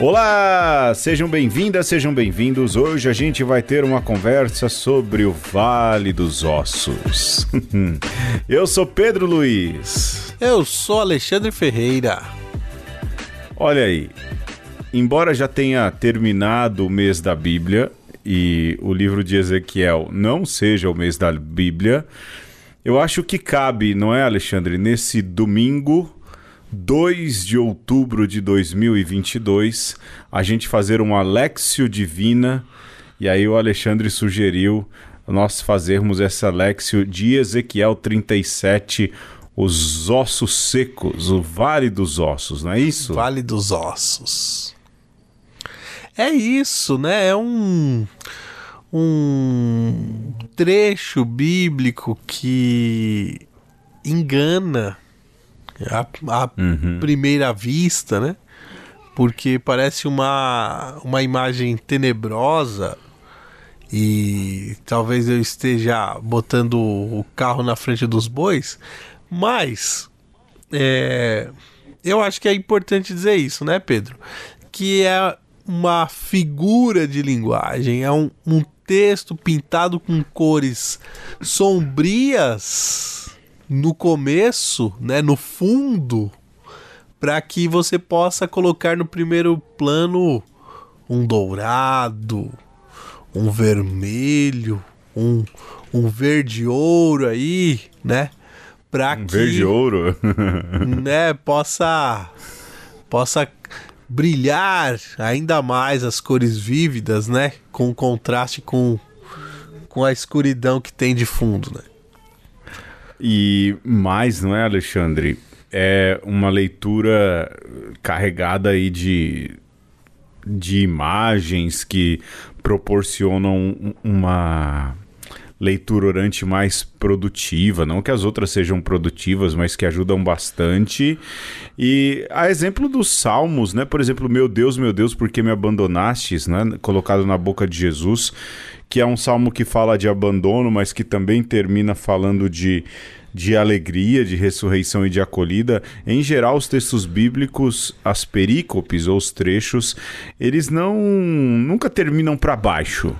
Olá, sejam bem-vindas, sejam bem-vindos. Hoje a gente vai ter uma conversa sobre o Vale dos Ossos. Eu sou Pedro Luiz. Eu sou Alexandre Ferreira. Olha aí, embora já tenha terminado o mês da Bíblia e o livro de Ezequiel não seja o mês da Bíblia, eu acho que cabe, não é, Alexandre, nesse domingo 2 de outubro de 2022, a gente fazer uma Lexio Divina. E aí o Alexandre sugeriu nós fazermos essa Lexio de Ezequiel 37, os ossos secos, o Vale dos Ossos, não é isso? Vale dos Ossos. É isso, né? É um um trecho bíblico que engana à, à uhum. primeira vista, né? Porque parece uma, uma imagem tenebrosa e talvez eu esteja botando o carro na frente dos bois, mas é, eu acho que é importante dizer isso, né, Pedro? Que é uma figura de linguagem, é um, um texto pintado com cores sombrias no começo, né, no fundo, para que você possa colocar no primeiro plano um dourado, um vermelho, um, um verde ouro aí, né? Para um que verde ouro, né, possa possa brilhar ainda mais as cores vívidas, né? Com contraste com com a escuridão que tem de fundo, né? E mais, não é, Alexandre? É uma leitura carregada aí de, de imagens que proporcionam uma leitura orante mais produtiva, não que as outras sejam produtivas, mas que ajudam bastante. E a exemplo dos salmos, né? Por exemplo, meu Deus, meu Deus, por que me abandonastes, né? Colocado na boca de Jesus que é um salmo que fala de abandono, mas que também termina falando de, de alegria, de ressurreição e de acolhida. Em geral, os textos bíblicos, as perícopes ou os trechos, eles não nunca terminam para baixo.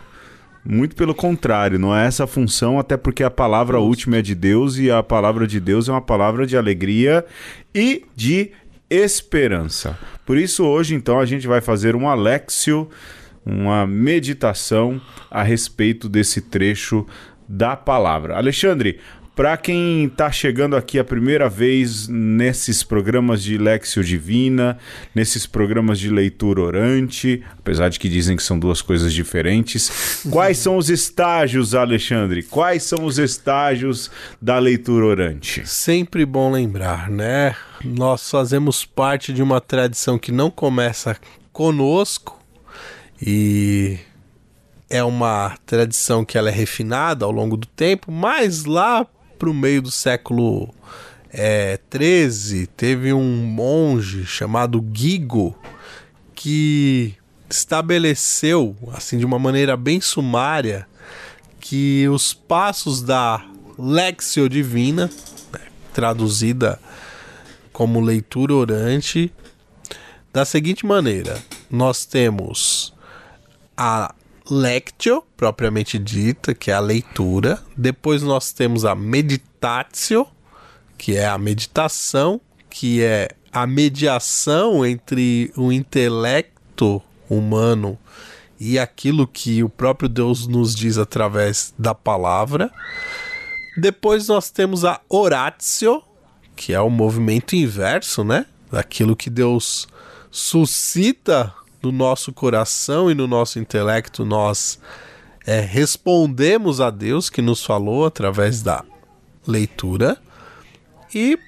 Muito pelo contrário, não é essa a função, até porque a palavra última é de Deus e a palavra de Deus é uma palavra de alegria e de esperança. Por isso, hoje, então, a gente vai fazer um Alexio uma meditação a respeito desse trecho da palavra. Alexandre, para quem está chegando aqui a primeira vez nesses programas de Lexio Divina, nesses programas de leitura orante, apesar de que dizem que são duas coisas diferentes, quais são os estágios, Alexandre? Quais são os estágios da leitura orante? Sempre bom lembrar, né? Nós fazemos parte de uma tradição que não começa conosco, e é uma tradição que ela é refinada ao longo do tempo, mas lá para o meio do século é, 13 teve um monge chamado Gigo que estabeleceu, assim de uma maneira bem sumária, que os passos da Lexio Divina, né, traduzida como leitura orante, da seguinte maneira: nós temos a lectio, propriamente dita, que é a leitura. Depois nós temos a meditatio, que é a meditação, que é a mediação entre o intelecto humano e aquilo que o próprio Deus nos diz através da palavra. Depois nós temos a oratio, que é o movimento inverso, né? Daquilo que Deus suscita no nosso coração e no nosso intelecto nós é, respondemos a Deus que nos falou através da leitura. E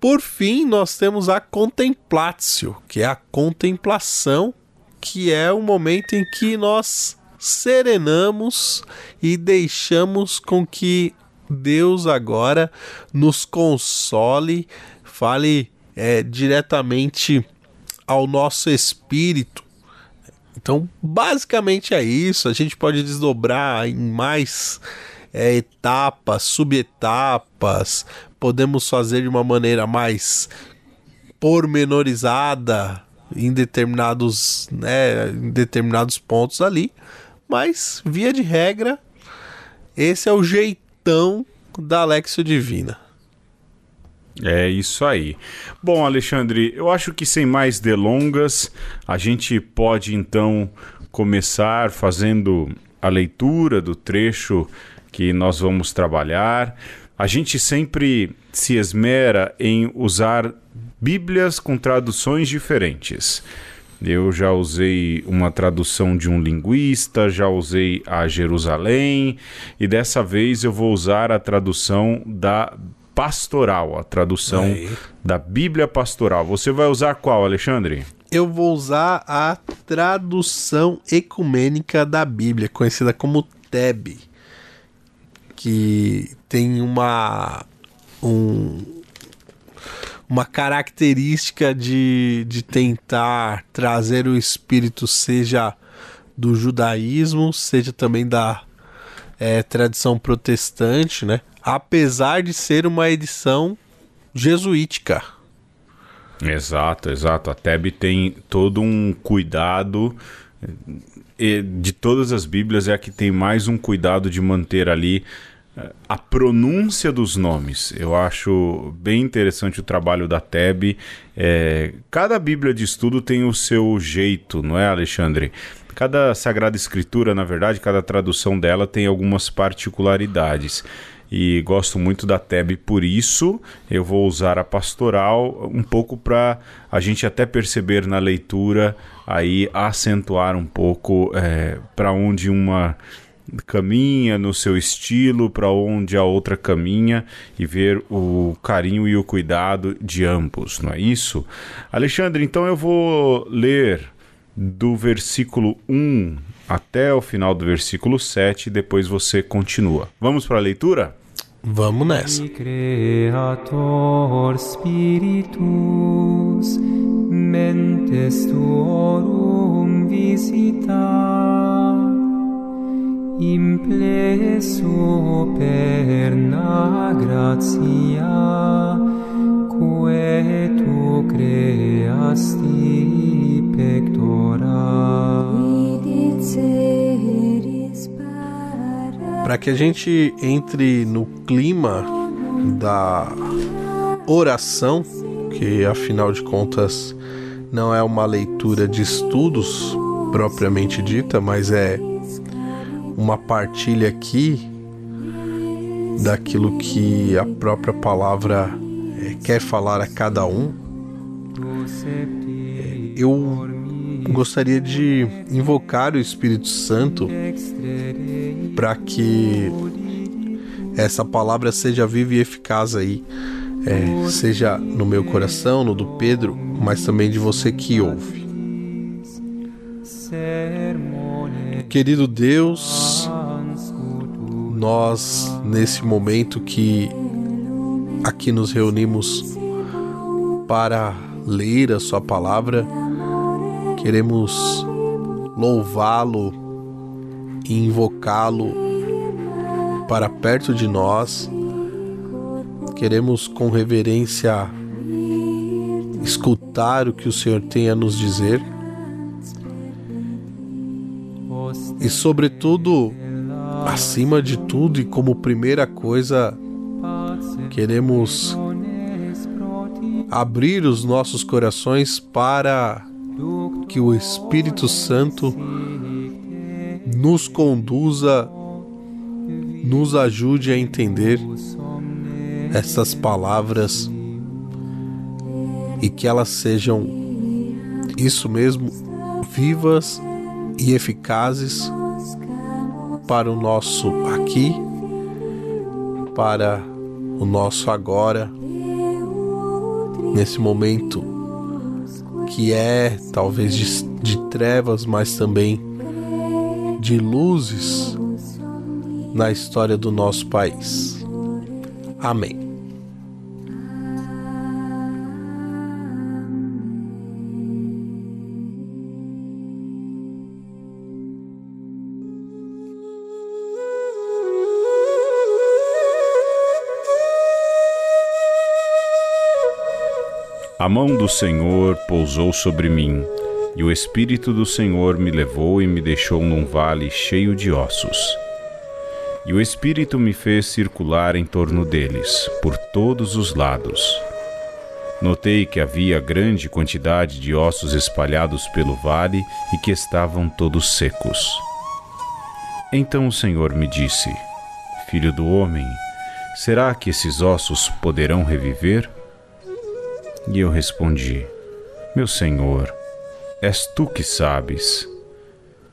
por fim, nós temos a contemplatio, que é a contemplação, que é o momento em que nós serenamos e deixamos com que Deus agora nos console, fale é, diretamente ao nosso espírito. Então, basicamente é isso. A gente pode desdobrar em mais é, etapas, subetapas, podemos fazer de uma maneira mais pormenorizada em determinados, né, em determinados pontos ali, mas via de regra, esse é o jeitão da Alexio Divina. É isso aí. Bom, Alexandre, eu acho que sem mais delongas, a gente pode então começar fazendo a leitura do trecho que nós vamos trabalhar. A gente sempre se esmera em usar Bíblias com traduções diferentes. Eu já usei uma tradução de um linguista, já usei a Jerusalém, e dessa vez eu vou usar a tradução da pastoral, a tradução Aí. da Bíblia pastoral. Você vai usar qual, Alexandre? Eu vou usar a tradução ecumênica da Bíblia, conhecida como TEB, que tem uma um, uma característica de, de tentar trazer o espírito, seja do judaísmo, seja também da é, tradição protestante, né? Apesar de ser uma edição jesuítica. Exato, exato. A TEB tem todo um cuidado. E de todas as Bíblias é a que tem mais um cuidado de manter ali eh, a pronúncia dos nomes. Eu acho bem interessante o trabalho da TEB. É, cada Bíblia de estudo tem o seu jeito, não é, Alexandre? Cada Sagrada Escritura, na verdade, cada tradução dela tem algumas particularidades e gosto muito da TEB por isso. Eu vou usar a pastoral um pouco para a gente até perceber na leitura aí acentuar um pouco é, para onde uma caminha no seu estilo, para onde a outra caminha e ver o carinho e o cuidado de ambos, não é isso? Alexandre, então eu vou ler do versículo 1 até o final do versículo 7 e depois você continua. Vamos para a leitura? Vamos nessa. Creator spiritus mentes tuorum visita impleso perna gratia quae tu creasti pectora para que a gente entre no clima da oração, que afinal de contas não é uma leitura de estudos propriamente dita, mas é uma partilha aqui daquilo que a própria palavra é, quer falar a cada um. Eu gostaria de invocar o Espírito Santo para que essa palavra seja viva e eficaz aí, é, seja no meu coração, no do Pedro, mas também de você que ouve. Querido Deus, nós nesse momento que aqui nos reunimos para ler a Sua palavra, Queremos louvá-lo e invocá-lo para perto de nós. Queremos com reverência escutar o que o Senhor tem a nos dizer. E, sobretudo, acima de tudo e como primeira coisa, queremos abrir os nossos corações para que o Espírito Santo nos conduza, nos ajude a entender essas palavras e que elas sejam, isso mesmo, vivas e eficazes para o nosso aqui, para o nosso agora, nesse momento que é talvez de, de trevas, mas também de luzes na história do nosso país. Amém. A mão do Senhor pousou sobre mim, e o Espírito do Senhor me levou e me deixou num vale cheio de ossos. E o Espírito me fez circular em torno deles, por todos os lados. Notei que havia grande quantidade de ossos espalhados pelo vale e que estavam todos secos. Então o Senhor me disse: Filho do homem, será que esses ossos poderão reviver? E eu respondi: Meu Senhor, és tu que sabes.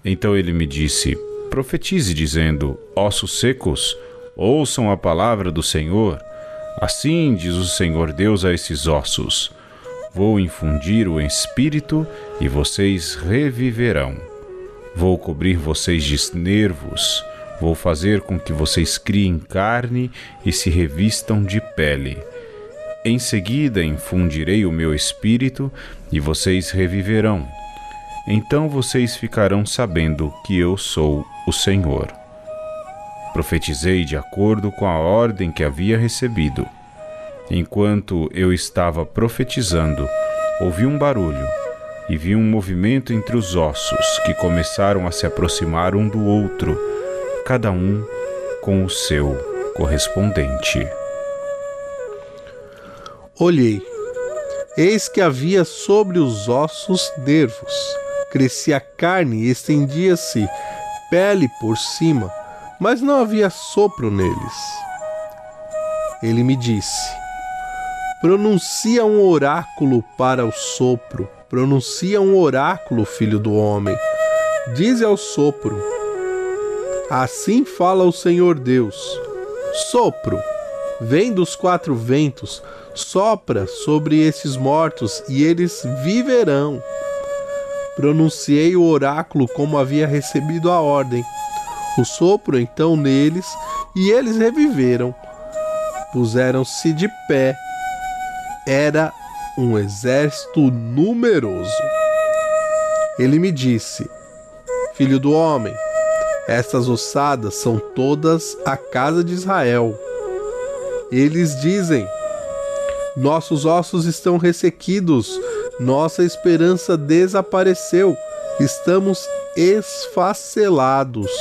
Então ele me disse: Profetize, dizendo: Ossos secos, ouçam a palavra do Senhor. Assim diz o Senhor Deus a esses ossos: Vou infundir o espírito e vocês reviverão. Vou cobrir vocês de nervos, vou fazer com que vocês criem carne e se revistam de pele. Em seguida infundirei o meu espírito e vocês reviverão. Então vocês ficarão sabendo que eu sou o Senhor. Profetizei de acordo com a ordem que havia recebido. Enquanto eu estava profetizando, ouvi um barulho e vi um movimento entre os ossos que começaram a se aproximar um do outro, cada um com o seu correspondente. Olhei, eis que havia sobre os ossos nervos, crescia carne e estendia-se pele por cima, mas não havia sopro neles. Ele me disse: Pronuncia um oráculo para o sopro, pronuncia um oráculo, filho do homem. Dize ao sopro: Assim fala o Senhor Deus: Sopro, vem dos quatro ventos, sopra sobre esses mortos e eles viverão. Pronunciei o oráculo como havia recebido a ordem. O sopro então neles e eles reviveram. Puseram-se de pé. Era um exército numeroso. Ele me disse: Filho do homem, estas ossadas são todas a casa de Israel. Eles dizem: Nossos ossos estão ressequidos, nossa esperança desapareceu, estamos esfacelados.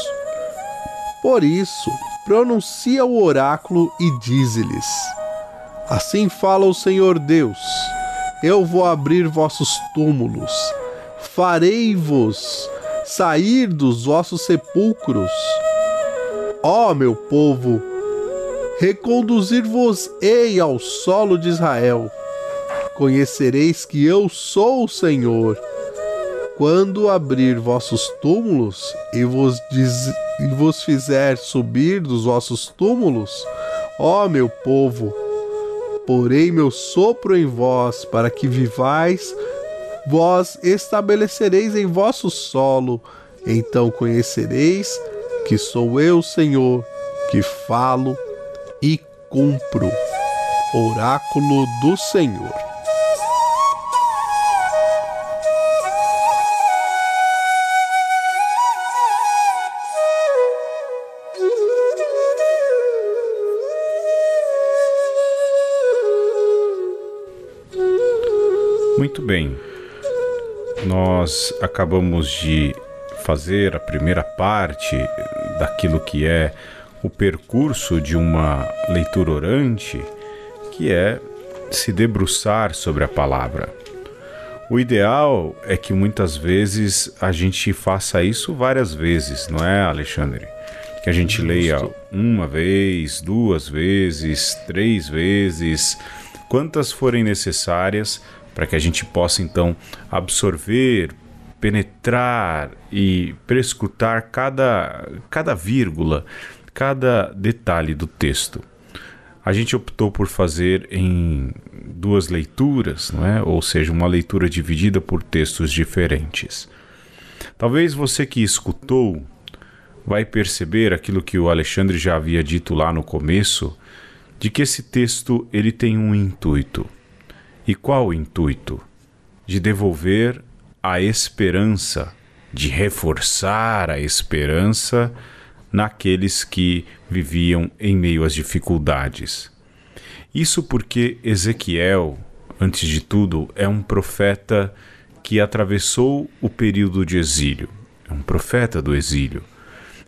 Por isso, pronuncia o oráculo e dize-lhes: Assim fala o Senhor Deus: Eu vou abrir vossos túmulos, farei-vos sair dos vossos sepulcros. Ó meu povo, reconduzir-vos-ei ao solo de Israel. Conhecereis que eu sou o Senhor. Quando abrir vossos túmulos e vos, diz, e vos fizer subir dos vossos túmulos, ó meu povo, porei meu sopro em vós para que vivais, vós estabelecereis em vosso solo, então conhecereis que sou eu, Senhor, que falo e cumpro. Oráculo do Senhor. Muito bem. Nós acabamos de fazer a primeira parte daquilo que é o percurso de uma leitura orante, que é se debruçar sobre a palavra. O ideal é que muitas vezes a gente faça isso várias vezes, não é, Alexandre? Que a gente leia uma vez, duas vezes, três vezes, quantas forem necessárias para que a gente possa então absorver, penetrar e prescrutar cada, cada vírgula, cada detalhe do texto. A gente optou por fazer em duas leituras, não é? ou seja, uma leitura dividida por textos diferentes. Talvez você que escutou vai perceber aquilo que o Alexandre já havia dito lá no começo, de que esse texto ele tem um intuito. E qual o intuito? De devolver a esperança, de reforçar a esperança naqueles que viviam em meio às dificuldades. Isso porque Ezequiel, antes de tudo, é um profeta que atravessou o período de exílio. É um profeta do exílio.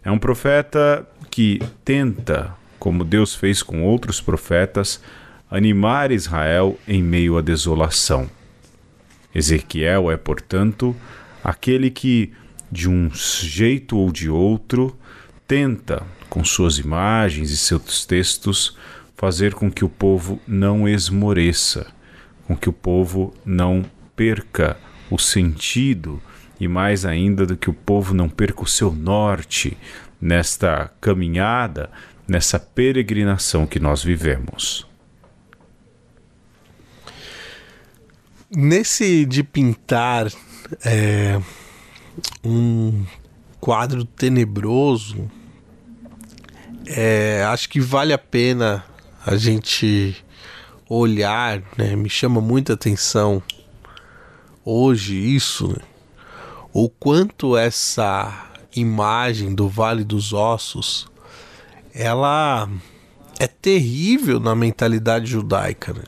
É um profeta que tenta, como Deus fez com outros profetas, animar Israel em meio à desolação. Ezequiel é, portanto, aquele que, de um jeito ou de outro, tenta, com suas imagens e seus textos, fazer com que o povo não esmoreça, com que o povo não perca o sentido e mais ainda do que o povo não perca o seu norte nesta caminhada, nessa peregrinação que nós vivemos. Nesse de pintar é, um quadro tenebroso, é, acho que vale a pena a gente olhar, né? Me chama muita atenção hoje isso, né? o quanto essa imagem do Vale dos Ossos ela é terrível na mentalidade judaica. Né?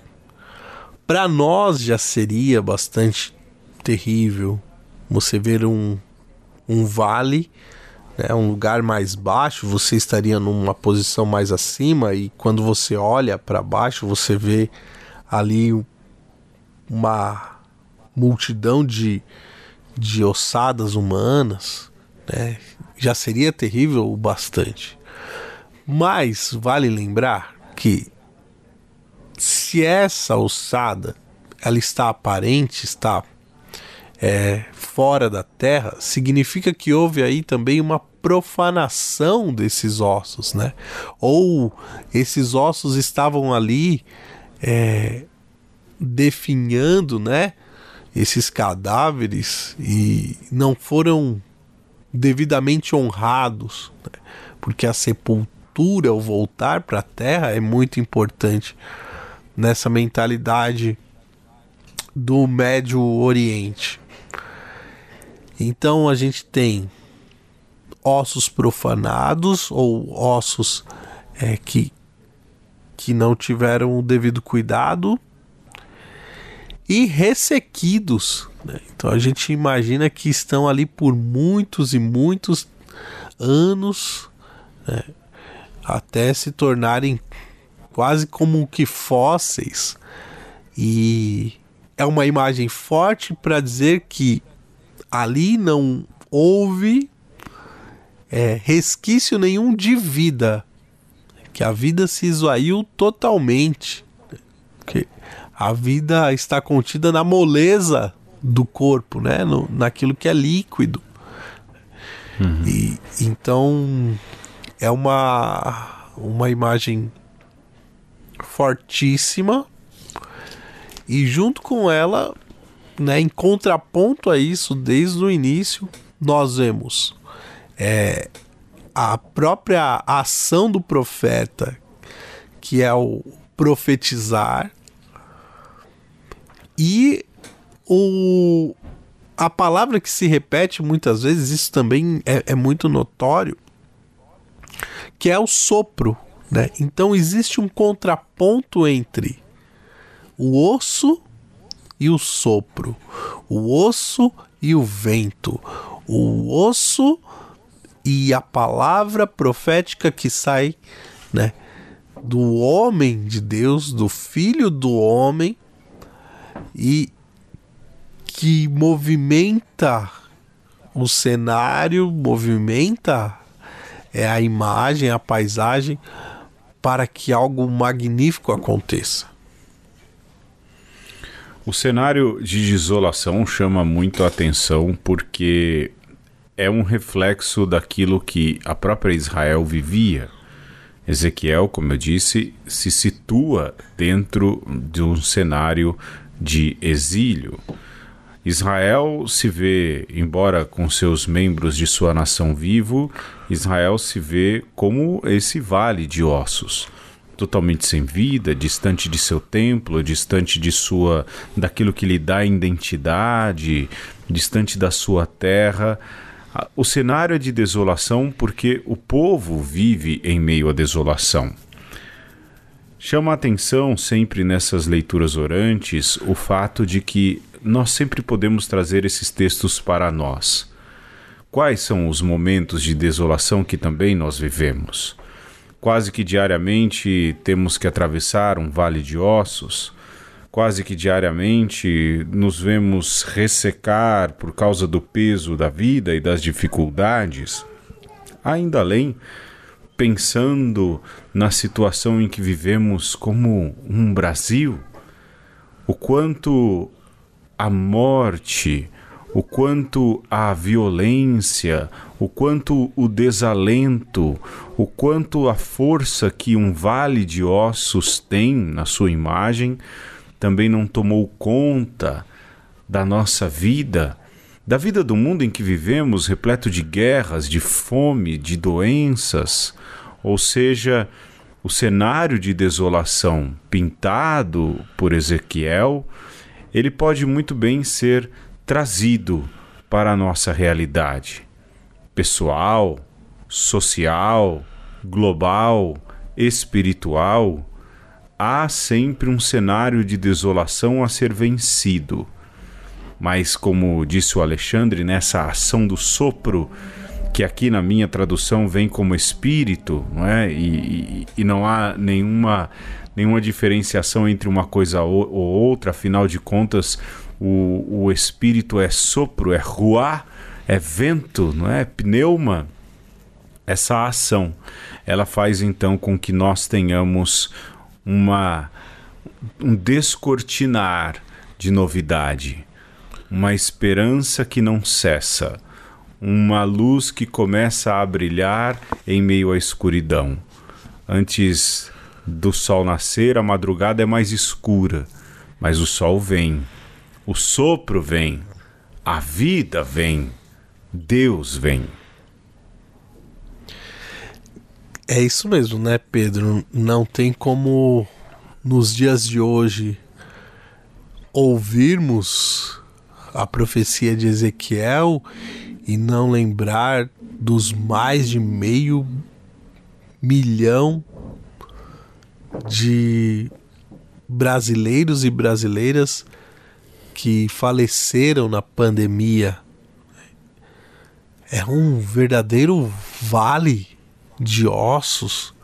Para nós já seria bastante terrível você ver um, um vale, né, um lugar mais baixo, você estaria numa posição mais acima e quando você olha para baixo você vê ali uma multidão de, de ossadas humanas, né, já seria terrível o bastante. Mas vale lembrar que se essa ossada ela está aparente, está é, fora da terra, significa que houve aí também uma profanação desses ossos, né? Ou esses ossos estavam ali é, definhando, né? Esses cadáveres e não foram devidamente honrados, né? porque a sepultura, o voltar para a terra, é muito importante nessa mentalidade do Médio Oriente. Então a gente tem ossos profanados ou ossos é, que, que não tiveram o devido cuidado e ressequidos. Né? Então a gente imagina que estão ali por muitos e muitos anos né? até se tornarem quase como que fósseis. E é uma imagem forte para dizer que ali não houve é, resquício nenhum de vida, que a vida se esvaiu totalmente, que a vida está contida na moleza do corpo, né? No, naquilo que é líquido. Uhum. E então é uma uma imagem fortíssima e junto com ela, né, em contraponto a isso, desde o início, nós vemos é, a própria ação do profeta, que é o profetizar, e o, a palavra que se repete muitas vezes, isso também é, é muito notório, que é o sopro. Né? Então existe um contraponto entre o osso e o sopro, o osso e o vento, o osso e a palavra profética que sai, né, do homem de Deus, do filho do homem e que movimenta o cenário, movimenta é a imagem, a paisagem para que algo magnífico aconteça. O cenário de desolação chama muito a atenção porque é um reflexo daquilo que a própria Israel vivia. Ezequiel, como eu disse, se situa dentro de um cenário de exílio. Israel se vê, embora com seus membros de sua nação vivo, Israel se vê como esse vale de ossos, totalmente sem vida, distante de seu templo, distante de sua daquilo que lhe dá identidade, distante da sua terra. O cenário é de desolação porque o povo vive em meio à desolação. Chama a atenção sempre nessas leituras orantes o fato de que nós sempre podemos trazer esses textos para nós. Quais são os momentos de desolação que também nós vivemos? Quase que diariamente temos que atravessar um vale de ossos, quase que diariamente nos vemos ressecar por causa do peso da vida e das dificuldades. Ainda além, pensando na situação em que vivemos como um Brasil, o quanto a morte, o quanto a violência, o quanto o desalento, o quanto a força que um vale de ossos tem na sua imagem, também não tomou conta da nossa vida, da vida do mundo em que vivemos, repleto de guerras, de fome, de doenças, ou seja, o cenário de desolação pintado por Ezequiel, ele pode muito bem ser trazido para a nossa realidade pessoal, social, global, espiritual, há sempre um cenário de desolação a ser vencido. Mas, como disse o Alexandre, nessa ação do sopro, que aqui na minha tradução vem como espírito, não é? E, e, e não há nenhuma, nenhuma diferenciação entre uma coisa ou, ou outra, afinal de contas, o, o espírito é sopro, é ruá, é vento, não é? Pneuma. Essa ação, ela faz então com que nós tenhamos uma um descortinar de novidade, uma esperança que não cessa, uma luz que começa a brilhar em meio à escuridão. Antes do sol nascer, a madrugada é mais escura, mas o sol vem o sopro vem, a vida vem, Deus vem. É isso mesmo, né, Pedro? Não tem como nos dias de hoje ouvirmos a profecia de Ezequiel e não lembrar dos mais de meio milhão de brasileiros e brasileiras que faleceram na pandemia. É um verdadeiro vale de ossos.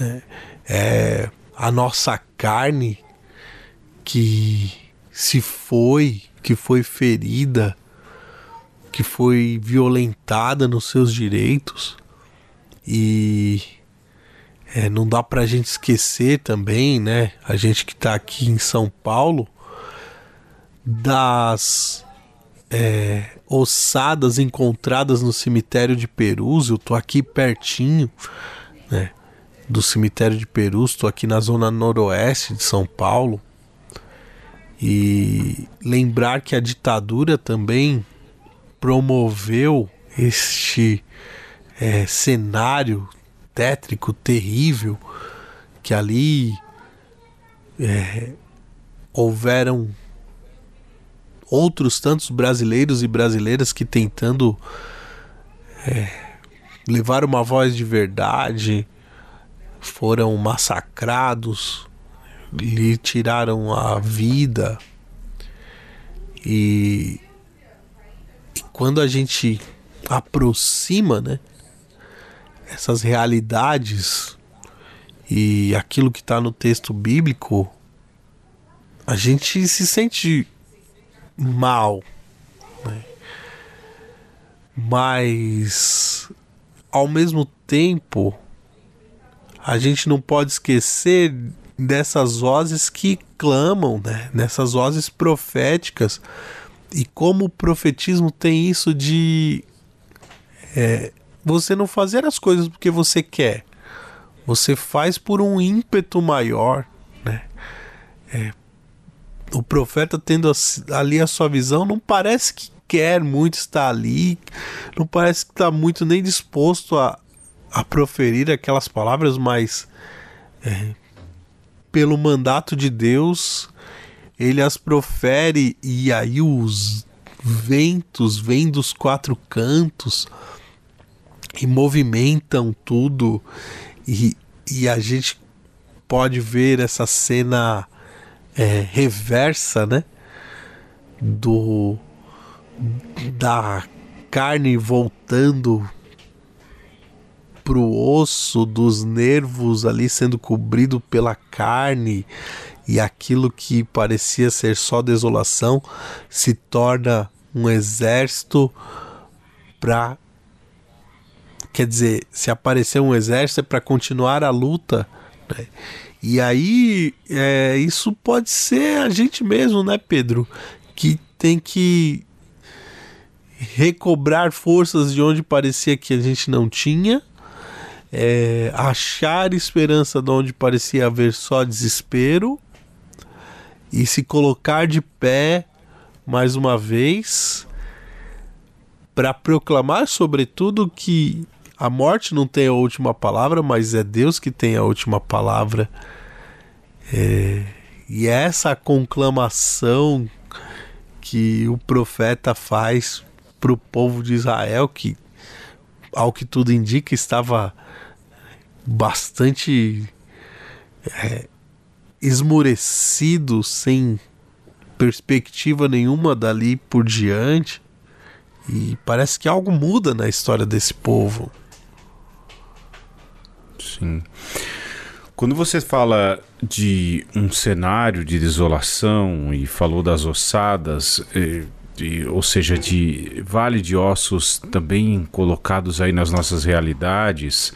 Né? É a nossa carne que se foi, que foi ferida, que foi violentada nos seus direitos. E é, não dá pra gente esquecer também, né? A gente que tá aqui em São Paulo, das é, ossadas encontradas no cemitério de Perus. Eu tô aqui pertinho, né, do cemitério de Perus. Tô aqui na zona noroeste de São Paulo. E lembrar que a ditadura também promoveu este é, cenário tétrico, terrível, que ali é, houveram outros tantos brasileiros e brasileiras que tentando é, levar uma voz de verdade foram massacrados, lhe tiraram a vida. E, e quando a gente aproxima, né, essas realidades e aquilo que está no texto bíblico, a gente se sente mal. Né? Mas ao mesmo tempo a gente não pode esquecer dessas vozes que clamam, né? Nessas vozes proféticas e como o profetismo tem isso de é, você não fazer as coisas porque você quer, você faz por um ímpeto maior, né? É, o profeta tendo ali a sua visão, não parece que quer muito estar ali, não parece que está muito nem disposto a, a proferir aquelas palavras, mas é, pelo mandato de Deus, ele as profere e aí os ventos vêm dos quatro cantos e movimentam tudo e, e a gente pode ver essa cena é, reversa, né? Do da carne voltando pro osso, dos nervos ali sendo cobrido pela carne e aquilo que parecia ser só desolação se torna um exército para quer dizer, se aparecer um exército é para continuar a luta, né? E aí, é, isso pode ser a gente mesmo, né, Pedro? Que tem que recobrar forças de onde parecia que a gente não tinha, é, achar esperança de onde parecia haver só desespero e se colocar de pé mais uma vez para proclamar, sobretudo, que a morte não tem a última palavra, mas é Deus que tem a última palavra. É, e essa conclamação que o profeta faz para o povo de Israel, que, ao que tudo indica, estava bastante é, esmurecido, sem perspectiva nenhuma dali por diante. E parece que algo muda na história desse povo. Sim. Quando você fala de um cenário de desolação e falou das ossadas, eh, de, ou seja, de vale de ossos também colocados aí nas nossas realidades,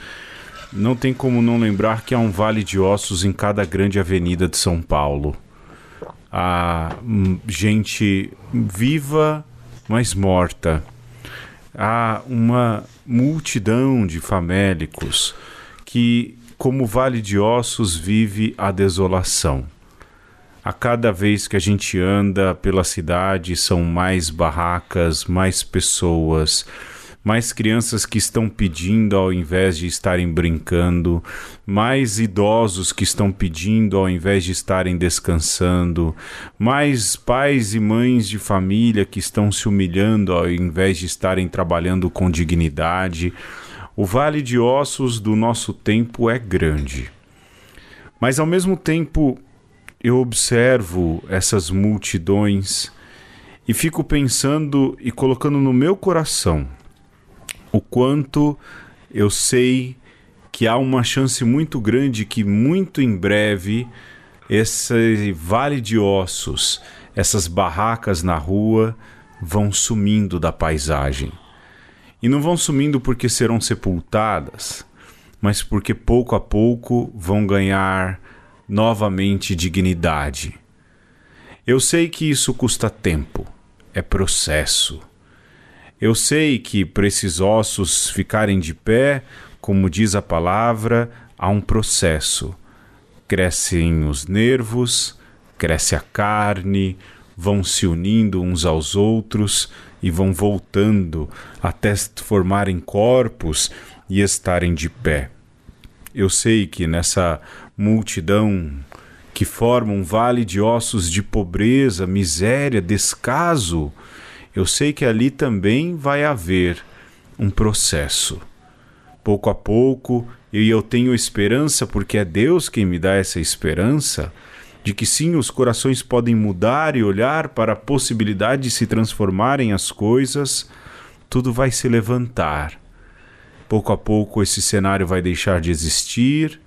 não tem como não lembrar que há um vale de ossos em cada grande avenida de São Paulo. Há hum, gente viva, mas morta. Há uma multidão de famélicos que, como vale de ossos, vive a desolação. A cada vez que a gente anda pela cidade, são mais barracas, mais pessoas, mais crianças que estão pedindo ao invés de estarem brincando, mais idosos que estão pedindo ao invés de estarem descansando, mais pais e mães de família que estão se humilhando ao invés de estarem trabalhando com dignidade o vale de ossos do nosso tempo é grande. Mas ao mesmo tempo, eu observo essas multidões e fico pensando e colocando no meu coração o quanto eu sei que há uma chance muito grande que muito em breve esse vale de ossos, essas barracas na rua vão sumindo da paisagem. E não vão sumindo porque serão sepultadas, mas porque pouco a pouco vão ganhar novamente dignidade. Eu sei que isso custa tempo, é processo. Eu sei que para esses ossos ficarem de pé, como diz a palavra, há um processo. Crescem os nervos, cresce a carne, vão se unindo uns aos outros e vão voltando até formarem corpos e estarem de pé. Eu sei que nessa multidão que forma um vale de ossos de pobreza, miséria, descaso, eu sei que ali também vai haver um processo. Pouco a pouco, e eu tenho esperança, porque é Deus quem me dá essa esperança, de que sim, os corações podem mudar e olhar para a possibilidade de se transformarem as coisas, tudo vai se levantar. Pouco a pouco esse cenário vai deixar de existir.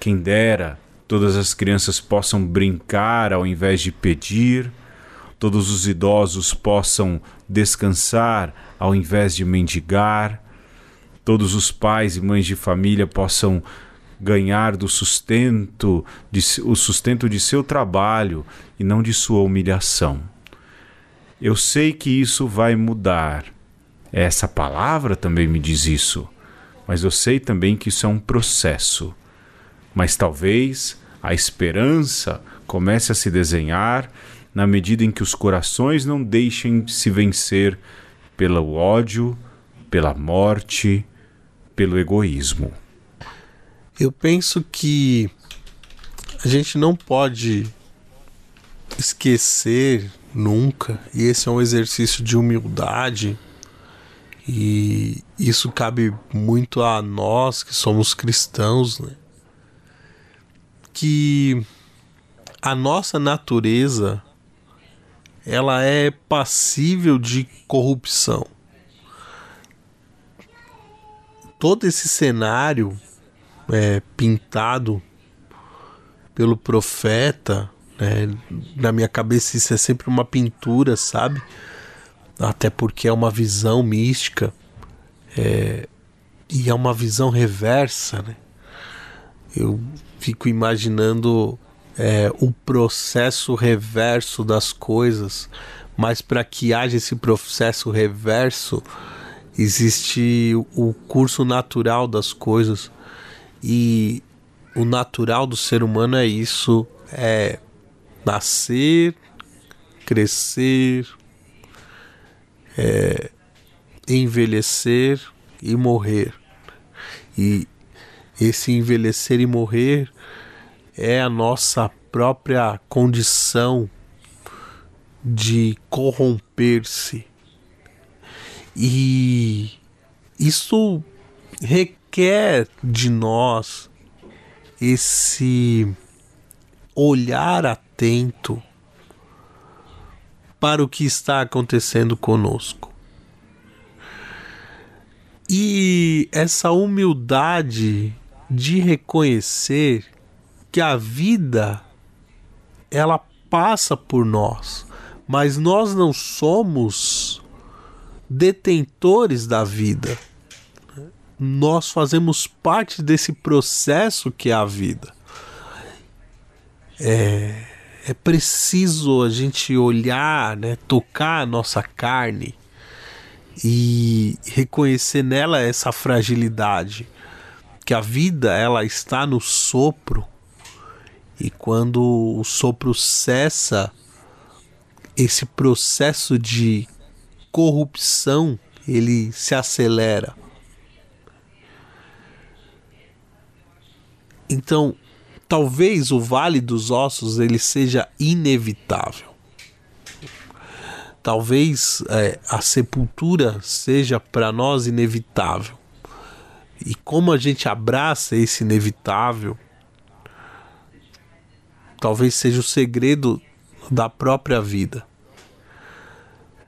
Quem dera todas as crianças possam brincar ao invés de pedir, todos os idosos possam descansar ao invés de mendigar, todos os pais e mães de família possam ganhar do sustento, de, o sustento de seu trabalho e não de sua humilhação. Eu sei que isso vai mudar. Essa palavra também me diz isso, mas eu sei também que isso é um processo. Mas talvez a esperança comece a se desenhar na medida em que os corações não deixem se vencer pelo ódio, pela morte, pelo egoísmo. Eu penso que a gente não pode esquecer nunca, e esse é um exercício de humildade, e isso cabe muito a nós que somos cristãos, né? que a nossa natureza ela é passível de corrupção. Todo esse cenário é, pintado pelo profeta, né, na minha cabeça isso é sempre uma pintura, sabe? Até porque é uma visão mística é, e é uma visão reversa, né? Eu fico imaginando é, o processo reverso das coisas, mas para que haja esse processo reverso, existe o curso natural das coisas. E o natural do ser humano é isso: é nascer, crescer, é, envelhecer e morrer. E esse envelhecer e morrer é a nossa própria condição de corromper-se. E isso requer de nós esse olhar atento para o que está acontecendo conosco. E essa humildade de reconhecer que a vida ela passa por nós, mas nós não somos detentores da vida. Nós fazemos parte desse processo que é a vida. É, é preciso a gente olhar, né, tocar a nossa carne e reconhecer nela essa fragilidade, que a vida ela está no sopro e quando o sopro cessa, esse processo de corrupção ele se acelera. Então, talvez o vale dos ossos ele seja inevitável. Talvez é, a sepultura seja para nós inevitável. E como a gente abraça esse inevitável, talvez seja o segredo da própria vida.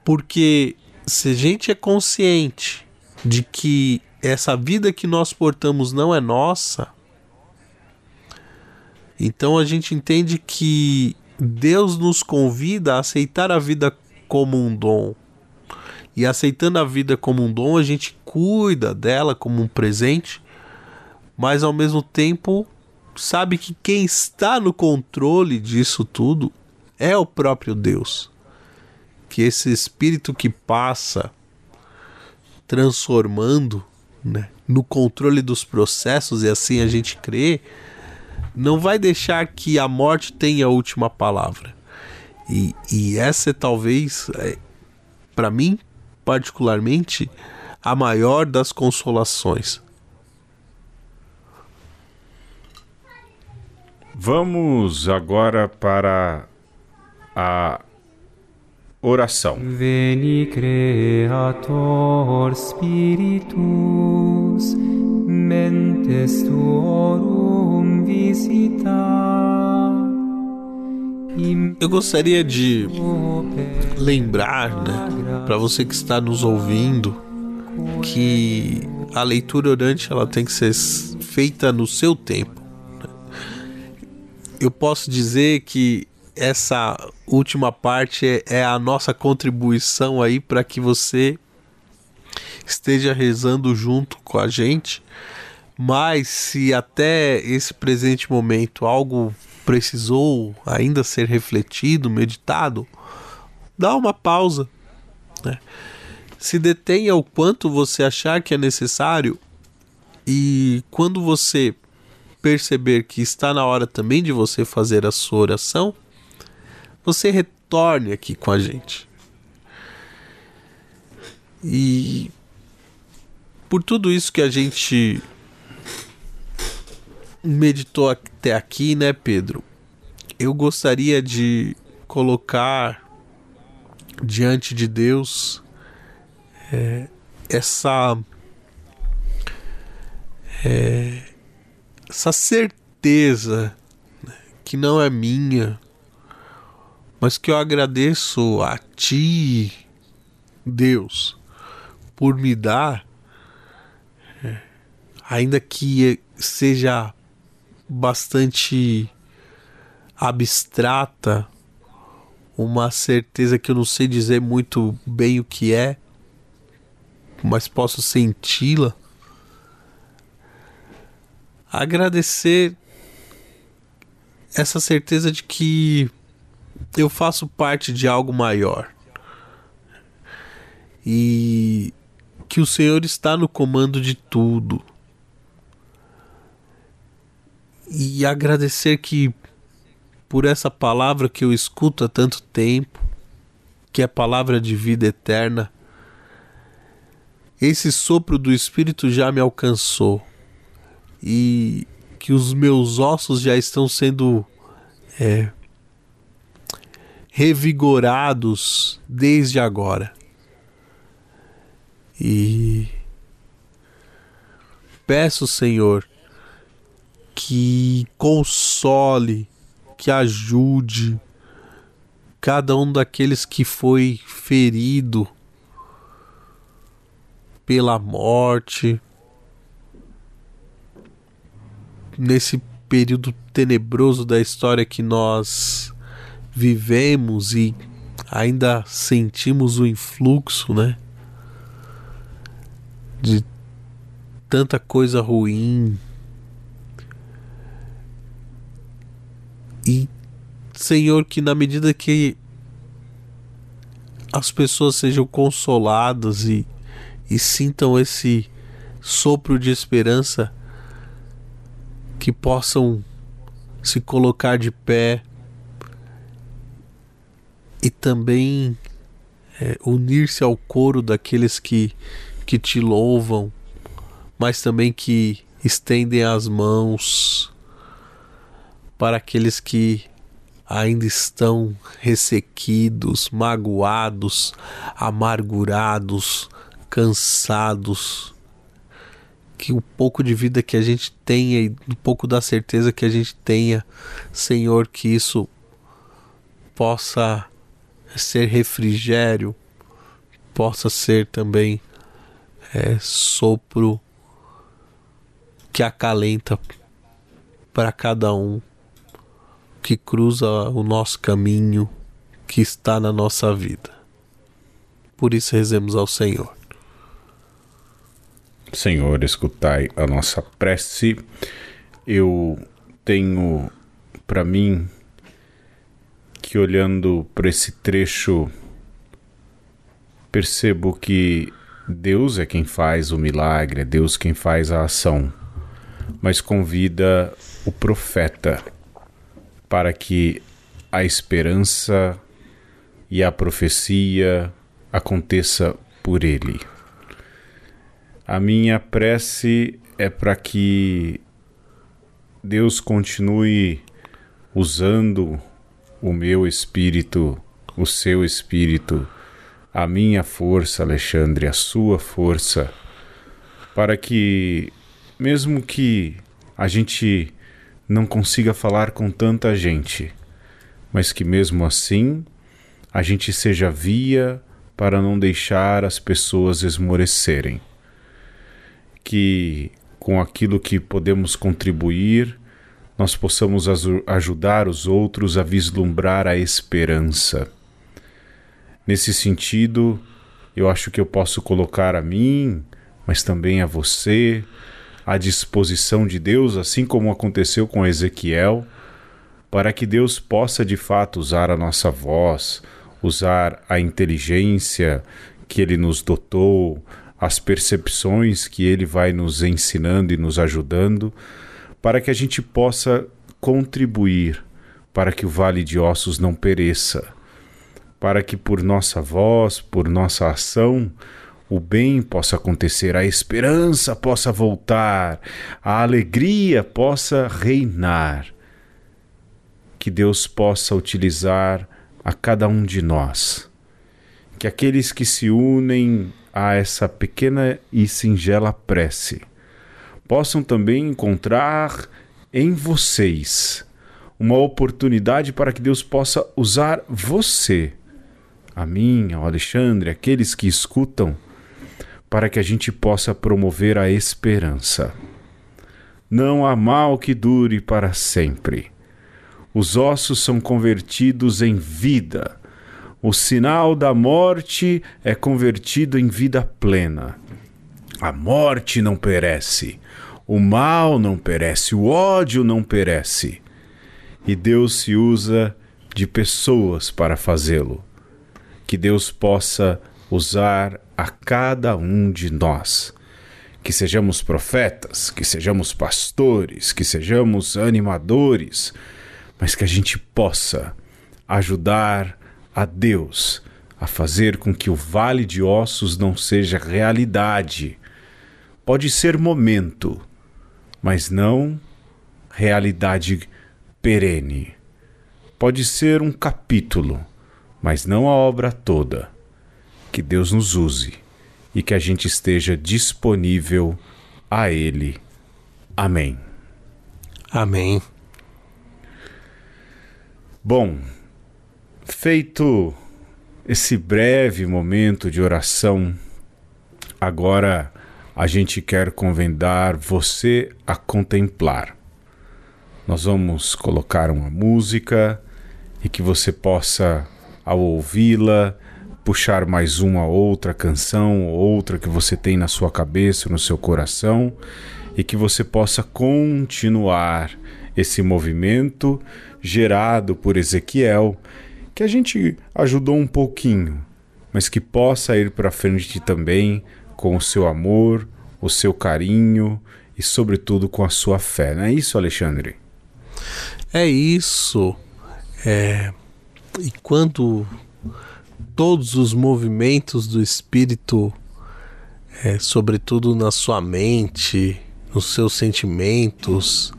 Porque se a gente é consciente de que essa vida que nós portamos não é nossa, então a gente entende que Deus nos convida a aceitar a vida como um dom. E aceitando a vida como um dom, a gente cuida dela como um presente, mas ao mesmo tempo sabe que quem está no controle disso tudo é o próprio Deus. Que esse espírito que passa transformando né, no controle dos processos, e assim a gente crê, não vai deixar que a morte tenha a última palavra. E, e essa é talvez, é, para mim, particularmente, a maior das consolações Vamos agora para a oração. Veni Creator Spiritus, mentes tuorum. Eu gostaria de lembrar, né, para você que está nos ouvindo, que a leitura orante ela tem que ser feita no seu tempo eu posso dizer que essa última parte é, é a nossa contribuição aí para que você esteja rezando junto com a gente. Mas se até esse presente momento algo precisou ainda ser refletido, meditado, dá uma pausa. Né? Se detenha o quanto você achar que é necessário e quando você perceber que está na hora também de você fazer a sua oração, você retorne aqui com a gente. E por tudo isso que a gente meditou até aqui, né, Pedro? Eu gostaria de colocar diante de Deus é, essa é, essa certeza que não é minha, mas que eu agradeço a Ti, Deus, por me dar, é, ainda que seja bastante abstrata, uma certeza que eu não sei dizer muito bem o que é, mas posso senti-la. Agradecer essa certeza de que eu faço parte de algo maior. E que o Senhor está no comando de tudo. E agradecer que por essa palavra que eu escuto há tanto tempo, que é a palavra de vida eterna, esse sopro do Espírito já me alcançou e que os meus ossos já estão sendo é, revigorados desde agora. E peço, Senhor, que console, que ajude cada um daqueles que foi ferido pela morte nesse período tenebroso da história que nós vivemos e ainda sentimos o influxo, né? De tanta coisa ruim. E, Senhor, que na medida que as pessoas sejam consoladas e, e sintam esse sopro de esperança, que possam se colocar de pé e também é, unir-se ao coro daqueles que, que te louvam, mas também que estendem as mãos para aqueles que ainda estão ressequidos, magoados, amargurados, cansados. Que o pouco de vida que a gente tenha e o pouco da certeza que a gente tenha, Senhor, que isso possa ser refrigério, possa ser também é, sopro que acalenta para cada um que cruza o nosso caminho, que está na nossa vida. Por isso rezemos ao Senhor. Senhor, escutai a nossa prece. Eu tenho para mim que olhando para esse trecho percebo que Deus é quem faz o milagre, é Deus quem faz a ação, mas convida o profeta para que a esperança e a profecia aconteça por ele. A minha prece é para que Deus continue usando o meu espírito, o seu espírito, a minha força, Alexandre, a sua força, para que, mesmo que a gente não consiga falar com tanta gente, mas que mesmo assim a gente seja via para não deixar as pessoas esmorecerem. Que com aquilo que podemos contribuir, nós possamos ajudar os outros a vislumbrar a esperança. Nesse sentido, eu acho que eu posso colocar a mim, mas também a você, à disposição de Deus, assim como aconteceu com Ezequiel, para que Deus possa de fato usar a nossa voz, usar a inteligência que Ele nos dotou, as percepções que Ele vai nos ensinando e nos ajudando para que a gente possa contribuir para que o vale de ossos não pereça, para que por nossa voz, por nossa ação, o bem possa acontecer, a esperança possa voltar, a alegria possa reinar. Que Deus possa utilizar a cada um de nós. Que aqueles que se unem a essa pequena e singela prece possam também encontrar em vocês uma oportunidade para que Deus possa usar você, a mim, ao Alexandre, aqueles que escutam, para que a gente possa promover a esperança. Não há mal que dure para sempre. Os ossos são convertidos em vida. O sinal da morte é convertido em vida plena. A morte não perece, o mal não perece, o ódio não perece. E Deus se usa de pessoas para fazê-lo. Que Deus possa usar a cada um de nós. Que sejamos profetas, que sejamos pastores, que sejamos animadores, mas que a gente possa ajudar a Deus a fazer com que o vale de ossos não seja realidade pode ser momento, mas não realidade perene. Pode ser um capítulo, mas não a obra toda. Que Deus nos use e que a gente esteja disponível a Ele. Amém. Amém. Bom, feito esse breve momento de oração, agora a gente quer convidar você a contemplar. Nós vamos colocar uma música e que você possa, ao ouvi-la, puxar mais uma outra canção, outra que você tem na sua cabeça, no seu coração, e que você possa continuar esse movimento gerado por Ezequiel, que a gente ajudou um pouquinho, mas que possa ir para frente também com o seu amor, o seu carinho e, sobretudo, com a sua fé. Não é isso, Alexandre? É isso. É... E quando todos os movimentos do espírito, é, sobretudo na sua mente, nos seus sentimentos,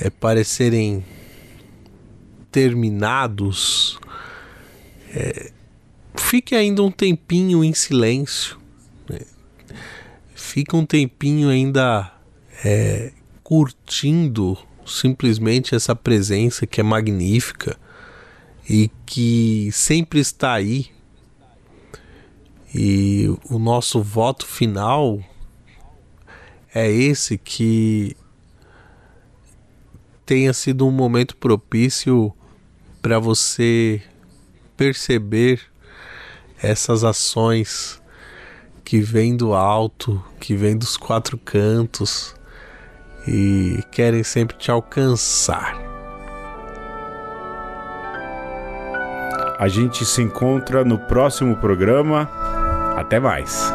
é, parecerem terminados, é, fique ainda um tempinho em silêncio fica um tempinho ainda é, curtindo simplesmente essa presença que é magnífica e que sempre está aí. E o nosso voto final é esse que tenha sido um momento propício para você perceber essas ações que vem do alto, que vem dos quatro cantos e querem sempre te alcançar. A gente se encontra no próximo programa. Até mais.